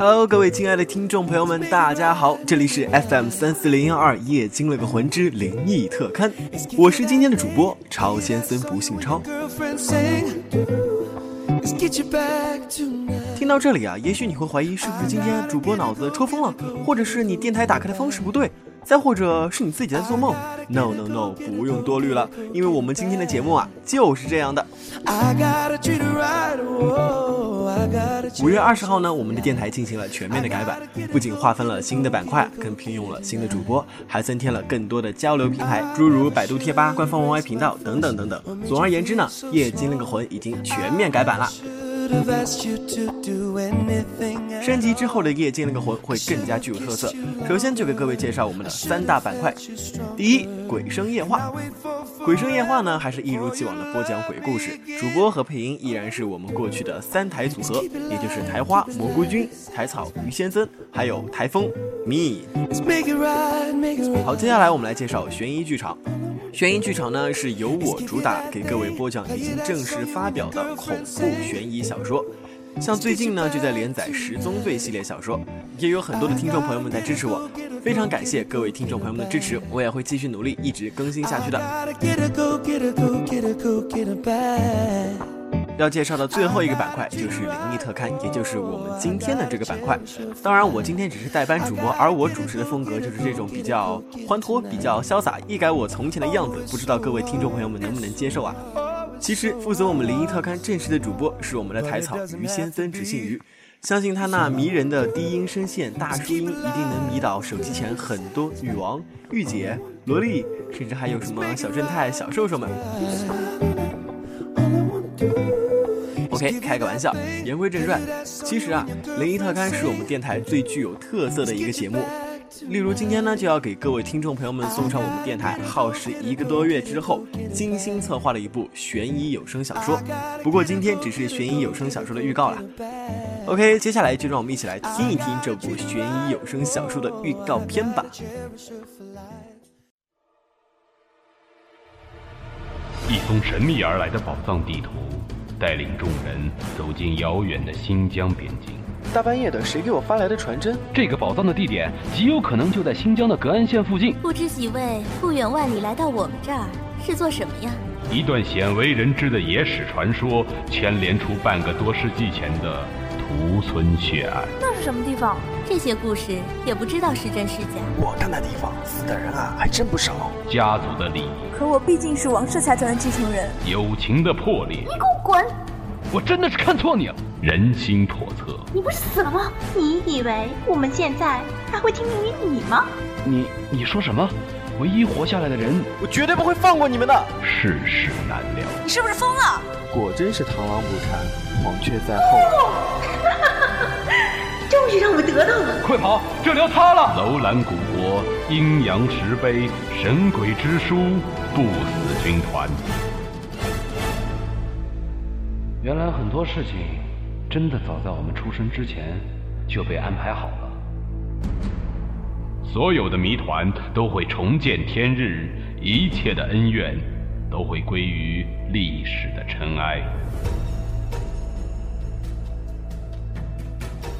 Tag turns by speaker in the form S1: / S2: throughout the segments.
S1: Hello，各位亲爱的听众朋友们，大家好，这里是 FM 三四零幺二夜惊了个魂之灵异特刊，我是今天的主播超先生，不姓超。听到这里啊，也许你会怀疑是不是今天主播脑子抽风了，或者是你电台打开的方式不对。再或者是你自己在做梦？No No No，不用多虑了，因为我们今天的节目啊就是这样的。五月二十号呢，我们的电台进行了全面的改版，不仅划分了新的板块，更聘用了新的主播，还增添了更多的交流平台，诸如百度贴吧、官方 YY 频道等等等等。总而言之呢，夜精灵的魂已经全面改版了。升级之后的夜惊那个魂会更加具有特色。首先就给各位介绍我们的三大板块。第一，鬼声夜话。鬼声夜话呢，还是一如既往的播讲鬼故事，主播和配音依然是我们过去的三台组合，也就是台花蘑菇君、台草鱼先生，还有台风 me。好，接下来我们来介绍悬疑剧场。悬疑剧场呢是由我主打，给各位播讲已经正式发表的恐怖悬疑小说。像最近呢就在连载《十宗罪》系列小说，也有很多的听众朋友们在支持我，非常感谢各位听众朋友们的支持，我也会继续努力，一直更新下去的。要介绍的最后一个板块就是灵异特刊，也就是我们今天的这个板块。当然，我今天只是代班主播，而我主持的风格就是这种比较欢脱、比较潇洒，一改我从前的样子。不知道各位听众朋友们能不能接受啊？其实负责我们灵异特刊正式的主播是我们的台草于先生，只姓于。相信他那迷人的低音声线、大叔音，一定能迷倒手机前很多女王、御姐、萝莉，甚至还有什么小正太、小瘦瘦们。OK，开个玩笑。言归正传，其实啊，灵异特刊是我们电台最具有特色的一个节目。例如今天呢，就要给各位听众朋友们送上我们电台耗时一个多月之后精心策划的一部悬疑有声小说。不过今天只是悬疑有声小说的预告了。OK，接下来就让我们一起来听一听这部悬疑有声小说的预告片吧。
S2: 一封神秘而来的宝藏地图。带领众人走进遥远的新疆边境。
S1: 大半夜的，谁给我发来的传真？
S2: 这个宝藏的地点极有可能就在新疆的格安县附近。
S3: 不知几位不远万里来到我们这儿是做什么呀？
S2: 一段鲜为人知的野史传说，牵连出半个多世纪前的屠村血案。
S3: 那是什么地方？这些故事也不知道是真是假。
S1: 我看那地方死的人啊，还真不少。
S2: 家族的利益。
S4: 可我毕竟是王氏财团的继承人。
S2: 友情的破裂。
S3: 你给我滚！
S2: 我真的是看错你了。人心叵测。
S3: 你不是死了吗？你以为我们现在还会听命于你吗？
S2: 你你说什么？唯一活下来的人，
S1: 我绝对不会放过你们的。
S2: 世事难料。
S3: 你是不是疯了？
S1: 果真是螳螂捕蝉，黄雀在后。
S3: 终于让我得到了！
S2: 快跑，这里要塌了！楼兰古国，阴阳石碑，神鬼之书，不死军团。原来很多事情，真的早在我们出生之前就被安排好了。所有的谜团都会重见天日，一切的恩怨都会归于历史的尘埃。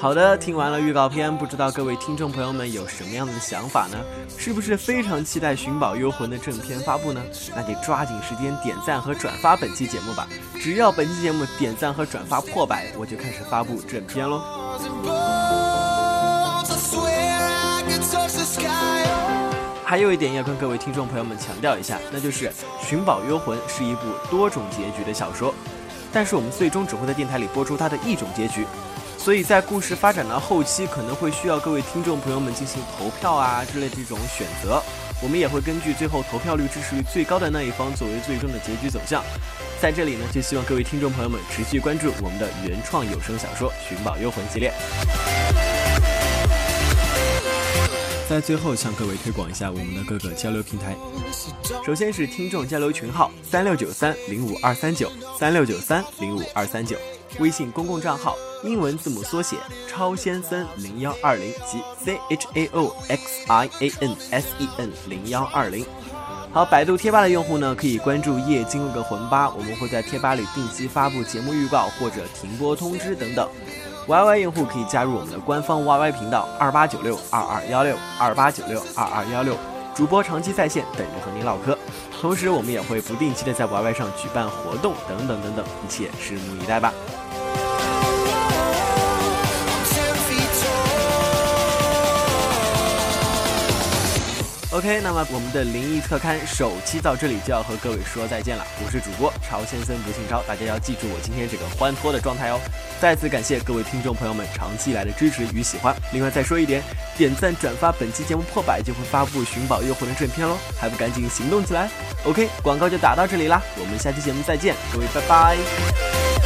S1: 好的，听完了预告片，不知道各位听众朋友们有什么样的想法呢？是不是非常期待《寻宝幽魂》的正片发布呢？那得抓紧时间点赞和转发本期节目吧！只要本期节目点赞和转发破百，我就开始发布正片喽。还有一点要跟各位听众朋友们强调一下，那就是《寻宝幽魂》是一部多种结局的小说。但是我们最终只会在电台里播出它的一种结局，所以在故事发展到后期，可能会需要各位听众朋友们进行投票啊之类这种选择。我们也会根据最后投票率支持率最高的那一方作为最终的结局走向。在这里呢，就希望各位听众朋友们持续关注我们的原创有声小说《寻宝幽魂》系列。在最后向各位推广一下我们的各个交流平台，首先是听众交流群号三六九三零五二三九三六九三零五二三九，微信公共账号英文字母缩写超先森零幺二零及 C H A O X I A N S E N 零幺二零。好，百度贴吧的用户呢，可以关注夜惊了个魂吧，我们会在贴吧里定期发布节目预告或者停播通知等等。Y Y 用户可以加入我们的官方 Y Y 频道二八九六二二幺六二八九六二二幺六，主播长期在线等着和您唠嗑。同时，我们也会不定期的在 Y Y 上举办活动等等等等，一切拭目以待吧。OK，那么我们的灵异特刊首期到这里就要和各位说再见了。我是主播朝先生不姓超，大家要记住我今天这个欢脱的状态哦。再次感谢各位听众朋友们长期以来的支持与喜欢。另外再说一点，点赞转发本期节目破百就会发布寻宝诱魂的正片喽，还不赶紧行动起来？OK，广告就打到这里啦，我们下期节目再见，各位拜拜。